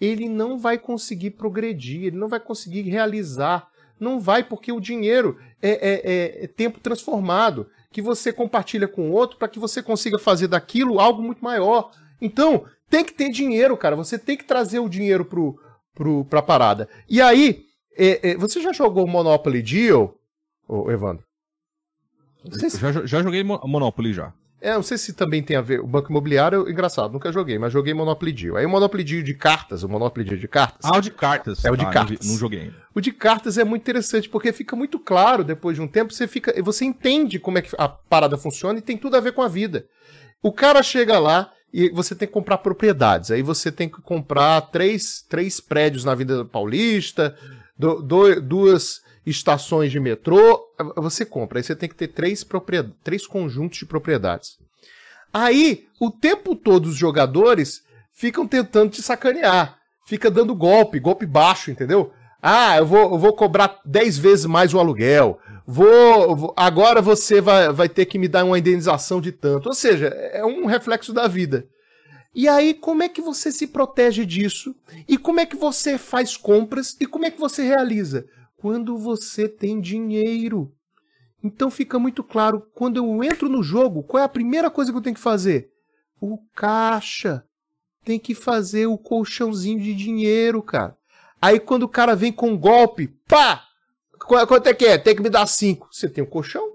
ele não vai conseguir progredir, ele não vai conseguir realizar. Não vai, porque o dinheiro é, é, é, é tempo transformado, que você compartilha com outro para que você consiga fazer daquilo algo muito maior. Então, tem que ter dinheiro, cara. Você tem que trazer o dinheiro pro pro, pra parada. E aí, é, é, você já jogou Monopoly Deal, ô, Evandro? Se... Já, já joguei Monopoly já. É, não sei se também tem a ver. O Banco Imobiliário, engraçado, nunca joguei, mas joguei Monopoly Deal. Aí o Monopoly Deal de cartas, o Monopoly Deal de cartas. Ah, o de cartas. É o de ah, cartas. Não, não, joguei. O de cartas é muito interessante, porque fica muito claro, depois de um tempo, você fica. Você entende como é que a parada funciona e tem tudo a ver com a vida. O cara chega lá, e você tem que comprar propriedades. Aí você tem que comprar três, três prédios na Vida Paulista, do, do, duas estações de metrô. Você compra. Aí você tem que ter três, três conjuntos de propriedades. Aí, o tempo todo, os jogadores ficam tentando te sacanear. Fica dando golpe, golpe baixo, entendeu? Ah, eu vou, eu vou cobrar 10 vezes mais o aluguel. Vou, vou, agora você vai, vai ter que me dar uma indenização de tanto. Ou seja, é um reflexo da vida. E aí, como é que você se protege disso? E como é que você faz compras? E como é que você realiza? Quando você tem dinheiro. Então fica muito claro, quando eu entro no jogo, qual é a primeira coisa que eu tenho que fazer? O caixa. Tem que fazer o colchãozinho de dinheiro, cara. Aí quando o cara vem com um golpe, pá! Quanto é que é? Tem que me dar cinco. Você tem o um colchão?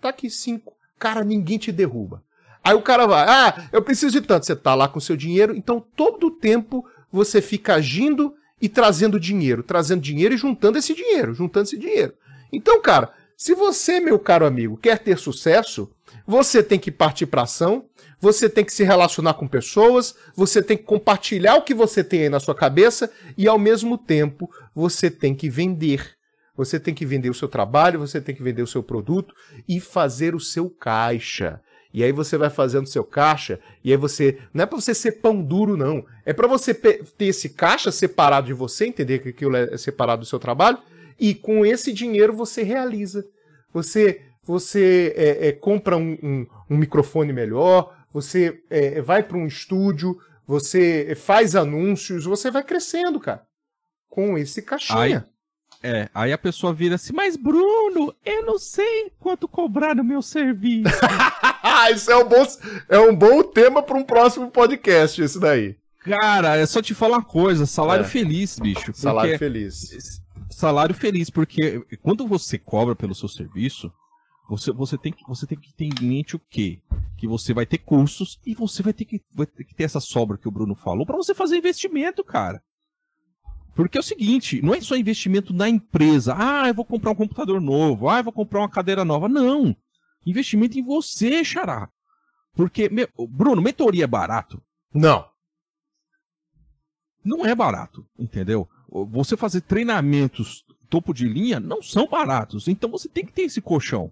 Tá aqui cinco. Cara, ninguém te derruba. Aí o cara vai, ah, eu preciso de tanto. Você tá lá com seu dinheiro, então todo o tempo você fica agindo e trazendo dinheiro, trazendo dinheiro e juntando esse dinheiro, juntando esse dinheiro. Então, cara, se você, meu caro amigo, quer ter sucesso, você tem que partir para ação, você tem que se relacionar com pessoas, você tem que compartilhar o que você tem aí na sua cabeça e ao mesmo tempo você tem que vender. Você tem que vender o seu trabalho, você tem que vender o seu produto e fazer o seu caixa. E aí você vai fazendo seu caixa, e aí você. Não é para você ser pão duro, não. É para você ter esse caixa separado de você, entender que aquilo é separado do seu trabalho, e com esse dinheiro você realiza. Você você é, é, compra um, um, um, microfone melhor, você é, vai para um estúdio, você faz anúncios, você vai crescendo, cara. Com esse caixinha. Aí, é, aí a pessoa vira assim, mas Bruno, eu não sei quanto cobrar no meu serviço. isso é um bom, é um bom tema para um próximo podcast, isso daí. Cara, é só te falar uma coisa, salário é. feliz, bicho. Salário feliz. Salário feliz, porque quando você cobra pelo seu serviço, você, você, tem, que, você tem que ter em mente o quê? Que você vai ter cursos e você vai ter que, vai ter, que ter essa sobra que o Bruno falou para você fazer investimento, cara. Porque é o seguinte, não é só investimento na empresa. Ah, eu vou comprar um computador novo. Ah, eu vou comprar uma cadeira nova. Não. Investimento em você, xará. Porque, meu, Bruno, mentoria é barato? Não. Não é barato, entendeu? Você fazer treinamentos topo de linha não são baratos. Então você tem que ter esse colchão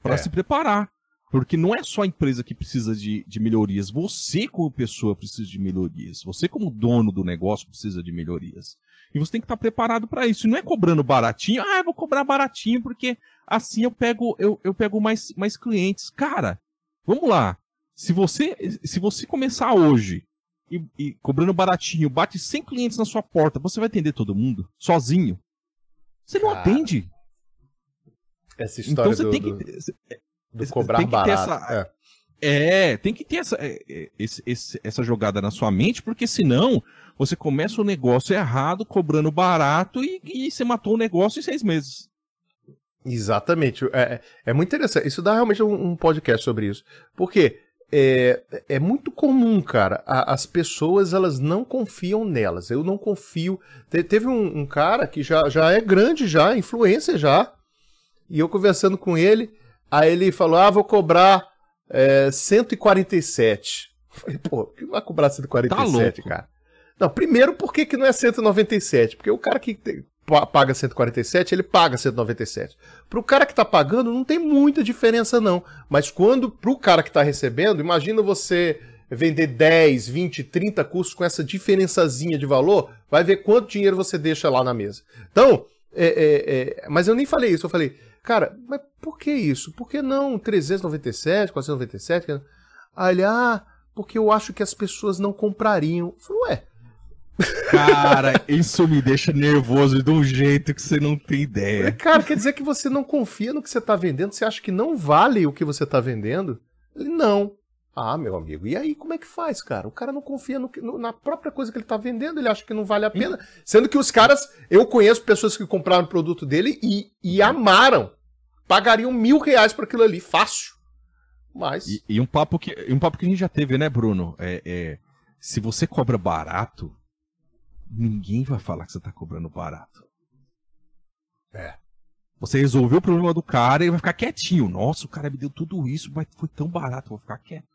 para é. se preparar. Porque não é só a empresa que precisa de, de melhorias, você como pessoa precisa de melhorias, você como dono do negócio precisa de melhorias. E você tem que estar preparado para isso. E não é cobrando baratinho, ah, eu vou cobrar baratinho porque assim eu pego eu, eu pego mais, mais clientes. Cara, vamos lá. Se você se você começar hoje e, e cobrando baratinho, bate 100 clientes na sua porta, você vai atender todo mundo sozinho? Você não Cara. atende. Essa história então, do, tem que, do, do cobrar tem que barato. Essa, é. é. tem que ter essa, é, é, esse, essa jogada na sua mente, porque senão você começa o negócio errado, cobrando barato e, e você matou o negócio em seis meses. Exatamente. É, é muito interessante. Isso dá realmente um, um podcast sobre isso. Porque é, é muito comum, cara. A, as pessoas elas não confiam nelas. Eu não confio. Te, teve um, um, cara que já, já é grande, já, influência já. E eu conversando com ele, aí ele falou: Ah, vou cobrar é, 147. Eu falei, pô, que vai cobrar 147, tá cara? Não, primeiro, por que, que não é 197? Porque o cara que paga 147, ele paga 197. Para o cara que está pagando, não tem muita diferença, não. Mas quando, para o cara que está recebendo, imagina você vender 10, 20, 30 cursos com essa diferençazinha de valor, vai ver quanto dinheiro você deixa lá na mesa. Então, é, é, é, mas eu nem falei isso, eu falei, Cara, mas por que isso? Por que não 397, 497? Aí ele, ah, porque eu acho que as pessoas não comprariam. Eu falei, ué. Cara, isso me deixa nervoso de um jeito que você não tem ideia. Cara, quer dizer que você não confia no que você está vendendo? Você acha que não vale o que você está vendendo? Ele, não. Ah, meu amigo, e aí como é que faz, cara? O cara não confia no, no, na própria coisa que ele tá vendendo, ele acha que não vale a pena. Sendo que os caras, eu conheço pessoas que compraram o produto dele e, e amaram. Pagariam mil reais por aquilo ali, fácil. Mas. E, e, um, papo que, um papo que a gente já teve, né, Bruno? É, é, se você cobra barato, ninguém vai falar que você tá cobrando barato. É. Você resolveu o problema do cara e vai ficar quietinho. Nossa, o cara me deu tudo isso, mas foi tão barato, vou ficar quieto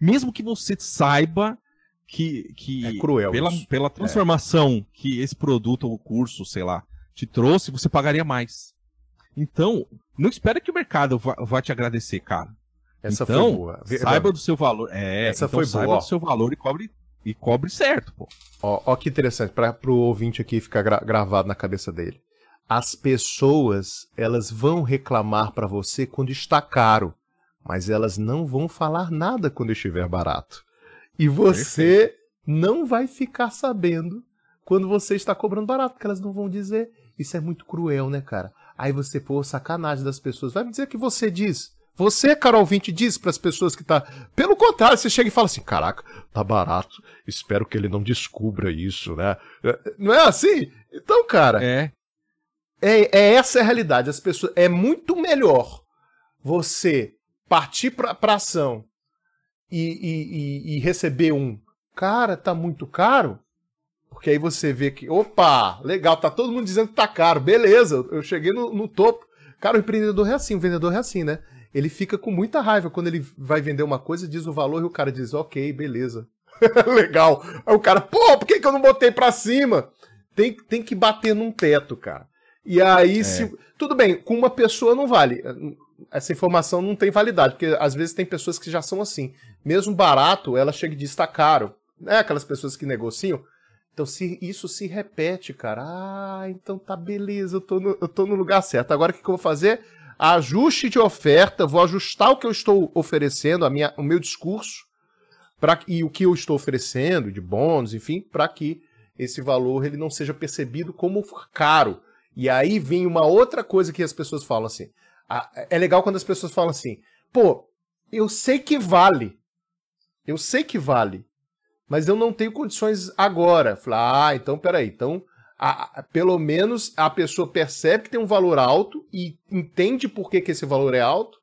mesmo que você saiba que, que é cruel pela, pela é. transformação é. que esse produto ou curso, sei lá, te trouxe, você pagaria mais. Então, não espere que o mercado vá, vá te agradecer, cara. Essa então, foi boa. Saiba do seu valor. É, Essa então foi saiba boa. do seu valor e cobre, e cobre certo, pô. Ó, ó que interessante, para o ouvinte aqui ficar gra gravado na cabeça dele. As pessoas, elas vão reclamar para você quando está caro mas elas não vão falar nada quando estiver barato. E você Perfeito. não vai ficar sabendo quando você está cobrando barato, porque elas não vão dizer. Isso é muito cruel, né, cara? Aí você, pô, sacanagem das pessoas. Vai me dizer que você diz. Você, Carol Vinte, diz para as pessoas que tá. Pelo contrário, você chega e fala assim: caraca, tá barato. Espero que ele não descubra isso, né? Não é assim? Então, cara. É. É, é essa a realidade. As pessoas. É muito melhor você partir para ação e, e, e, receber um cara, tá muito caro, porque aí você vê que, opa, legal, tá todo mundo dizendo que tá caro, beleza, eu cheguei no, no topo. Cara, o empreendedor é assim, o vendedor é assim, né? Ele fica com muita raiva quando ele vai vender uma coisa, diz o valor e o cara diz, ok, beleza. Legal. Aí o cara, pô, por que, que eu não botei pra cima? Tem, tem que bater num teto, cara. E aí, é. se. Tudo bem, com uma pessoa não vale. Essa informação não tem validade, porque às vezes tem pessoas que já são assim. Mesmo barato, ela chega e diz tá caro. Né? Aquelas pessoas que negociam. Então, se isso se repete, cara, ah, então tá beleza, eu tô no, eu tô no lugar certo. Agora o que, que eu vou fazer? Ajuste de oferta, vou ajustar o que eu estou oferecendo, a minha, o meu discurso, pra, e o que eu estou oferecendo, de bônus, enfim, para que esse valor ele não seja percebido como caro. E aí vem uma outra coisa que as pessoas falam assim. É legal quando as pessoas falam assim, pô, eu sei que vale. Eu sei que vale mas eu não tenho condições agora. Falar, ah, então peraí, então a, pelo menos a pessoa percebe que tem um valor alto e entende por que, que esse valor é alto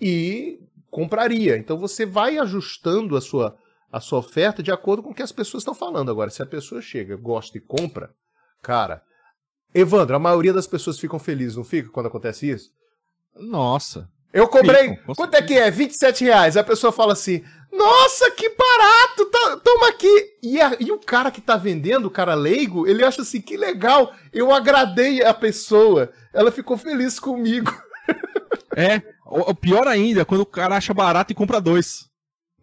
e compraria. Então você vai ajustando a sua, a sua oferta de acordo com o que as pessoas estão falando. Agora, se a pessoa chega, gosta e compra, cara. Evandro, a maioria das pessoas ficam felizes, não fica quando acontece isso? Nossa. Eu cobrei. quanto é que é? 27 reais. A pessoa fala assim: Nossa, que barato! Tá, toma aqui. E, a, e o cara que tá vendendo, o cara leigo, ele acha assim: Que legal, eu agradei a pessoa. Ela ficou feliz comigo. É, o, o pior ainda, quando o cara acha barato e compra dois.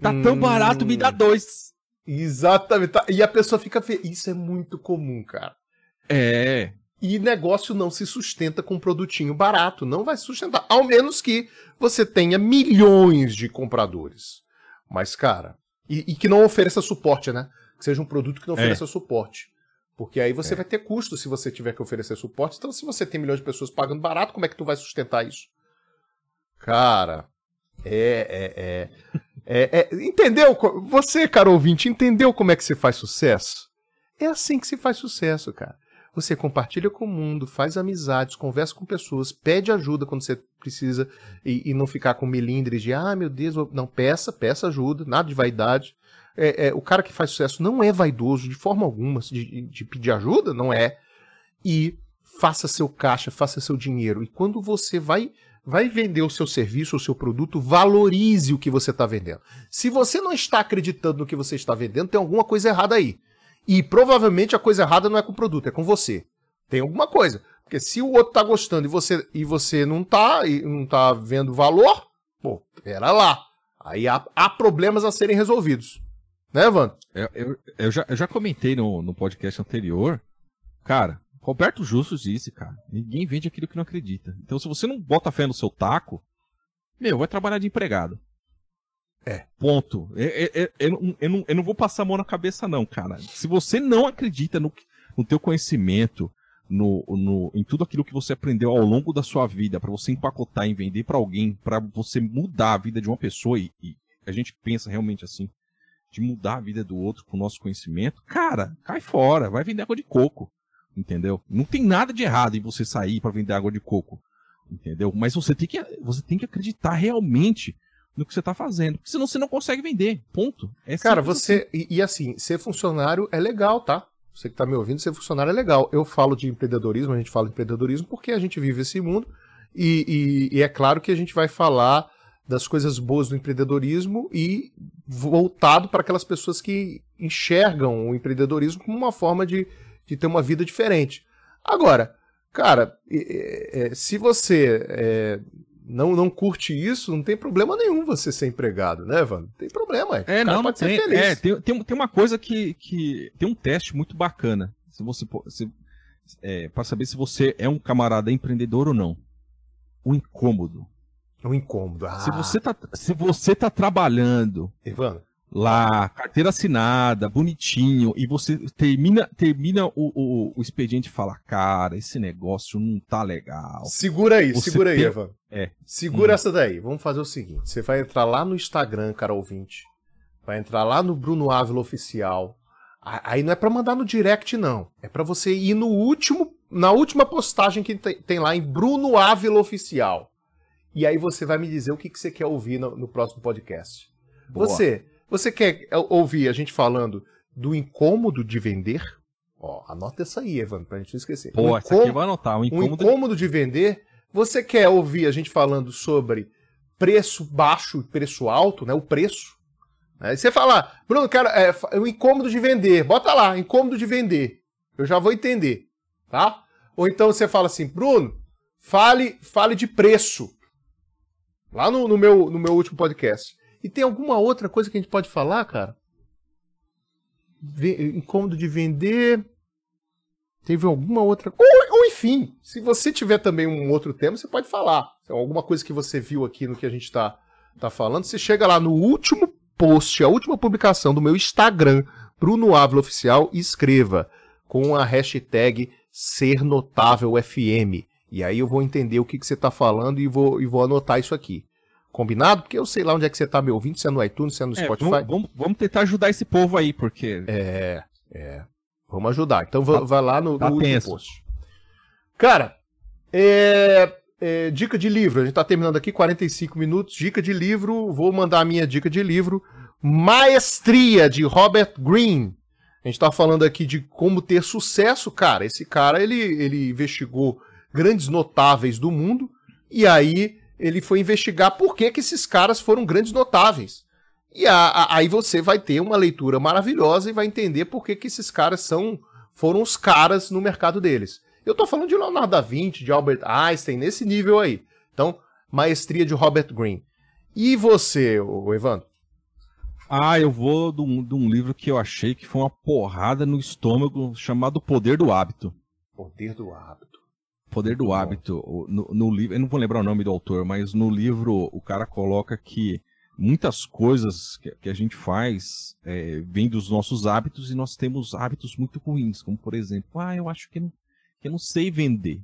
Tá hum... tão barato, me dá dois. Exatamente. Tá, e a pessoa fica feliz. Isso é muito comum, cara. É. E negócio não se sustenta com um produtinho barato, não vai se sustentar, ao menos que você tenha milhões de compradores. Mas, cara, e, e que não ofereça suporte, né? Que seja um produto que não é. ofereça é. suporte. Porque aí você é. vai ter custo se você tiver que oferecer suporte. Então, se você tem milhões de pessoas pagando barato, como é que tu vai sustentar isso? Cara, é, é, é, é, é entendeu? Você, cara ouvinte, entendeu como é que se faz sucesso? É assim que se faz sucesso, cara. Você compartilha com o mundo, faz amizades, conversa com pessoas, pede ajuda quando você precisa e, e não ficar com melindres de, ah, meu Deus, não, peça, peça ajuda, nada de vaidade. É, é, o cara que faz sucesso não é vaidoso de forma alguma de, de pedir ajuda, não é. E faça seu caixa, faça seu dinheiro. E quando você vai vai vender o seu serviço, o seu produto, valorize o que você está vendendo. Se você não está acreditando no que você está vendendo, tem alguma coisa errada aí. E provavelmente a coisa errada não é com o produto, é com você. Tem alguma coisa. Porque se o outro tá gostando e você, e você não tá, e não tá vendo valor, pô, pera lá. Aí há, há problemas a serem resolvidos. Né, Evandro? Eu, eu, eu, já, eu já comentei no, no podcast anterior. Cara, Roberto Justus disse, cara, ninguém vende aquilo que não acredita. Então se você não bota fé no seu taco, meu, vai trabalhar de empregado. É. Ponto. Eu, eu, eu, não, eu não vou passar a mão na cabeça, não, cara. Se você não acredita no, no teu conhecimento, no, no, em tudo aquilo que você aprendeu ao longo da sua vida, para você empacotar e vender para alguém, para você mudar a vida de uma pessoa, e, e, a gente pensa realmente assim, de mudar a vida do outro com o nosso conhecimento, cara, cai fora, vai vender água de coco. Entendeu? Não tem nada de errado em você sair para vender água de coco. Entendeu? Mas você tem que, você tem que acreditar realmente no que você está fazendo. Porque senão você não consegue vender. Ponto. É Cara, você. Assim. E, e, assim, ser funcionário é legal, tá? Você que está me ouvindo, ser funcionário é legal. Eu falo de empreendedorismo, a gente fala de empreendedorismo porque a gente vive esse mundo. E, e, e é claro que a gente vai falar das coisas boas do empreendedorismo e voltado para aquelas pessoas que enxergam o empreendedorismo como uma forma de, de ter uma vida diferente. Agora, cara, é, se você é, não, não curte isso, não tem problema nenhum você ser empregado, né, Van? Tem problema, é. É, não, pode tem, ser feliz. É, tem, tem, tem uma coisa que, que. Tem um teste muito bacana. Se você. Se, é, para saber se você é um camarada empreendedor ou não. O incômodo. O incômodo. Ah. Se você tá, se você tá trabalhando. Ivan, lá, carteira assinada, bonitinho, e você termina, termina o, o, o, expediente e fala, cara, esse negócio não tá legal. Segura aí, você segura tem... aí, Evan. É. Segura hum. essa daí. Vamos fazer o seguinte: você vai entrar lá no Instagram, cara ouvinte. Vai entrar lá no Bruno Ávila Oficial. Aí não é para mandar no direct, não. É para você ir no último, na última postagem que tem, lá em Bruno Ávila Oficial. E aí você vai me dizer o que, que você quer ouvir no, no próximo podcast. Boa. Você você quer ouvir a gente falando do incômodo de vender? Ó, anota essa aí, Evan, pra gente não esquecer. Pô, um essa aqui eu vou anotar. Um incômodo... um incômodo de vender. Você quer ouvir a gente falando sobre preço baixo e preço alto, né? O preço. Aí você fala, Bruno, cara, é, o incômodo de vender. Bota lá, incômodo de vender. Eu já vou entender, tá? Ou então você fala assim, Bruno, fale, fale de preço. Lá no, no, meu, no meu último podcast. E tem alguma outra coisa que a gente pode falar, cara? incômodo de vender. Teve alguma outra. Ou, ou, enfim, se você tiver também um outro tema, você pode falar. Então, alguma coisa que você viu aqui no que a gente está tá falando, você chega lá no último post, a última publicação do meu Instagram, Bruno Ávila Oficial, e escreva com a hashtag Ser Notável FM. E aí eu vou entender o que, que você está falando e vou, e vou anotar isso aqui. Combinado? Porque eu sei lá onde é que você está me ouvindo, se é no iTunes, se é no é, Spotify. Vamos, vamos, vamos, tentar ajudar esse povo aí, porque. É, é. Vamos ajudar. Então tá, vai lá no, tá no último post. Cara, é, é, dica de livro. A gente está terminando aqui 45 minutos. Dica de livro. Vou mandar a minha dica de livro. Maestria, de Robert Greene. A gente está falando aqui de como ter sucesso. Cara, esse cara, ele, ele investigou grandes notáveis do mundo. E aí ele foi investigar por que, que esses caras foram grandes notáveis. E a, a, aí você vai ter uma leitura maravilhosa e vai entender por que, que esses caras são foram os caras no mercado deles. Eu tô falando de Leonardo da Vinci, de Albert Einstein, nesse nível aí. Então, maestria de Robert Greene. E você, Evandro? Ah, eu vou de um, de um livro que eu achei que foi uma porrada no estômago, chamado Poder do Hábito. Poder do Hábito. Poder do Hábito, no, no livro, eu não vou lembrar o nome do autor, mas no livro o cara coloca que muitas coisas que, que a gente faz é, vêm dos nossos hábitos e nós temos hábitos muito ruins, como por exemplo, ah, eu acho que eu não, que eu não sei vender.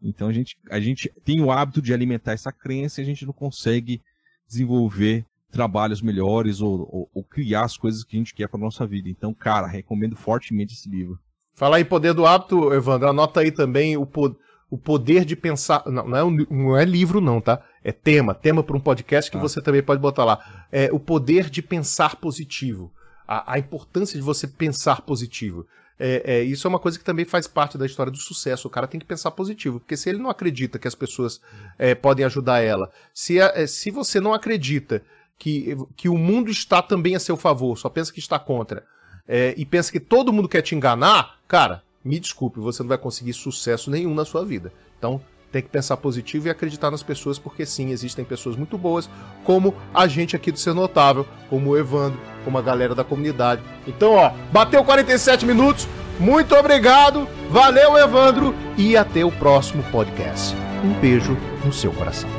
Então a gente, a gente tem o hábito de alimentar essa crença e a gente não consegue desenvolver trabalhos melhores ou, ou, ou criar as coisas que a gente quer para nossa vida. Então, cara, recomendo fortemente esse livro. Falar em poder do hábito, Evandro, anota aí também o poder o poder de pensar. Não, não, é, um, não é livro, não, tá? É tema. Tema para um podcast que ah. você também pode botar lá. É o poder de pensar positivo. A, a importância de você pensar positivo. É, é, isso é uma coisa que também faz parte da história do sucesso. O cara tem que pensar positivo, porque se ele não acredita que as pessoas é, podem ajudar ela, se, a, é, se você não acredita que, que o mundo está também a seu favor, só pensa que está contra, é, e pensa que todo mundo quer te enganar, cara, me desculpe, você não vai conseguir sucesso nenhum na sua vida. Então, tem que pensar positivo e acreditar nas pessoas, porque sim, existem pessoas muito boas, como a gente aqui do Ser Notável, como o Evandro, como a galera da comunidade. Então, ó, bateu 47 minutos, muito obrigado, valeu, Evandro, e até o próximo podcast. Um beijo no seu coração.